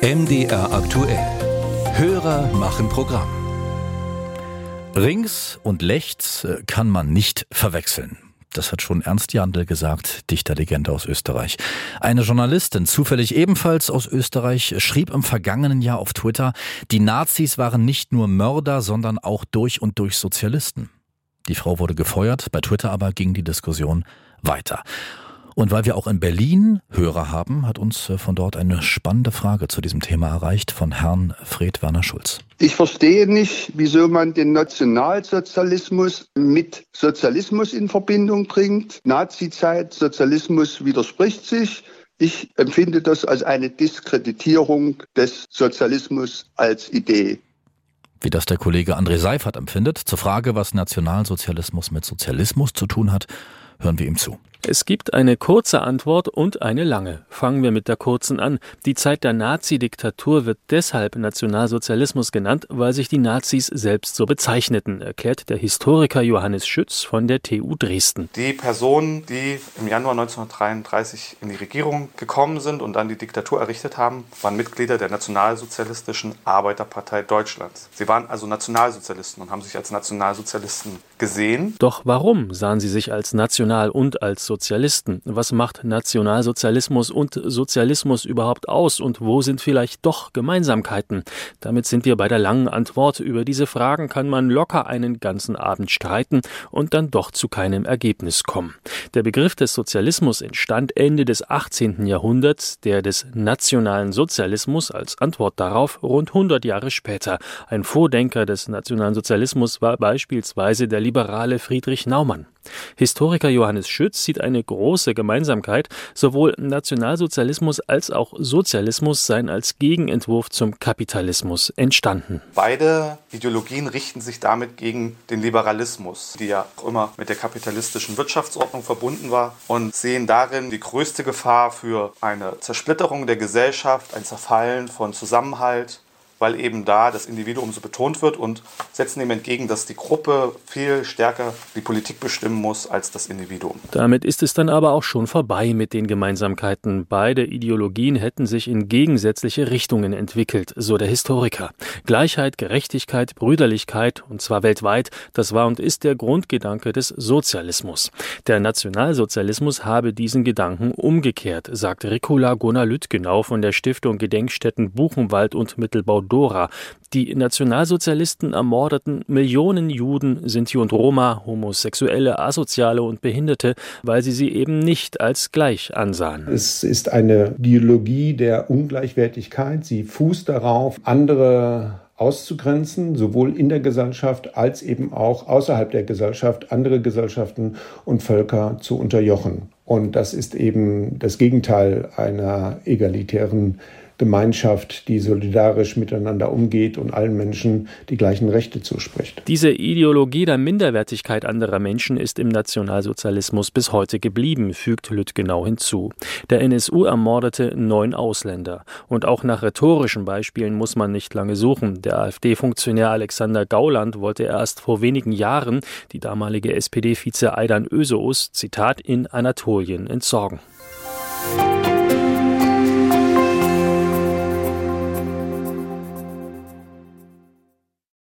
MDR aktuell. Hörer machen Programm. Rings und Lechts äh, kann man nicht verwechseln. Das hat schon Ernst Jandl gesagt, Dichterlegende aus Österreich. Eine Journalistin, zufällig ebenfalls aus Österreich, schrieb im vergangenen Jahr auf Twitter, die Nazis waren nicht nur Mörder, sondern auch durch und durch Sozialisten. Die Frau wurde gefeuert, bei Twitter aber ging die Diskussion weiter. Und weil wir auch in Berlin Hörer haben, hat uns äh, von dort eine spannende Frage zu diesem Thema erreicht von Herrn Fred Werner Schulz. Ich verstehe nicht, wieso man den Nationalsozialismus mit Sozialismus in Verbindung bringt. Nazizeit, Sozialismus widerspricht sich. Ich empfinde das als eine Diskreditierung des Sozialismus als Idee. Wie das der Kollege André Seifert empfindet, zur Frage, was Nationalsozialismus mit Sozialismus zu tun hat, hören wir ihm zu. Es gibt eine kurze Antwort und eine lange. Fangen wir mit der kurzen an. Die Zeit der Nazi-Diktatur wird deshalb Nationalsozialismus genannt, weil sich die Nazis selbst so bezeichneten, erklärt der Historiker Johannes Schütz von der TU Dresden. Die Personen, die im Januar 1933 in die Regierung gekommen sind und dann die Diktatur errichtet haben, waren Mitglieder der Nationalsozialistischen Arbeiterpartei Deutschlands. Sie waren also Nationalsozialisten und haben sich als Nationalsozialisten gesehen. Doch warum sahen sie sich als national und als Sozialisten. Was macht Nationalsozialismus und Sozialismus überhaupt aus und wo sind vielleicht doch Gemeinsamkeiten? Damit sind wir bei der langen Antwort. Über diese Fragen kann man locker einen ganzen Abend streiten und dann doch zu keinem Ergebnis kommen. Der Begriff des Sozialismus entstand Ende des 18. Jahrhunderts, der des nationalen Sozialismus als Antwort darauf rund 100 Jahre später. Ein Vordenker des nationalen Sozialismus war beispielsweise der liberale Friedrich Naumann. Historiker Johannes Schütz sieht eine große Gemeinsamkeit. Sowohl Nationalsozialismus als auch Sozialismus seien als Gegenentwurf zum Kapitalismus entstanden. Beide Ideologien richten sich damit gegen den Liberalismus, die ja auch immer mit der kapitalistischen Wirtschaftsordnung verbunden war und sehen darin die größte Gefahr für eine Zersplitterung der Gesellschaft, ein Zerfallen von Zusammenhalt weil eben da das Individuum so betont wird und setzen dem entgegen, dass die Gruppe viel stärker die Politik bestimmen muss als das Individuum. Damit ist es dann aber auch schon vorbei mit den Gemeinsamkeiten. Beide Ideologien hätten sich in gegensätzliche Richtungen entwickelt, so der Historiker. Gleichheit, Gerechtigkeit, Brüderlichkeit, und zwar weltweit, das war und ist der Grundgedanke des Sozialismus. Der Nationalsozialismus habe diesen Gedanken umgekehrt, sagt Ricola Gunnar Lüttgenau von der Stiftung Gedenkstätten Buchenwald und Mittelbau Dora. Die Nationalsozialisten ermordeten Millionen Juden, Sinti und Roma, Homosexuelle, Asoziale und Behinderte, weil sie sie eben nicht als gleich ansahen. Es ist eine Ideologie der Ungleichwertigkeit. Sie fußt darauf, andere auszugrenzen, sowohl in der Gesellschaft als eben auch außerhalb der Gesellschaft andere Gesellschaften und Völker zu unterjochen. Und das ist eben das Gegenteil einer egalitären Gemeinschaft, die solidarisch miteinander umgeht und allen Menschen die gleichen Rechte zuspricht. Diese Ideologie der Minderwertigkeit anderer Menschen ist im Nationalsozialismus bis heute geblieben, fügt Lüttgenau hinzu. Der NSU ermordete neun Ausländer. Und auch nach rhetorischen Beispielen muss man nicht lange suchen. Der AfD-Funktionär Alexander Gauland wollte erst vor wenigen Jahren die damalige SPD-Vize Aidan Öseus, Zitat, in Anatolien entsorgen.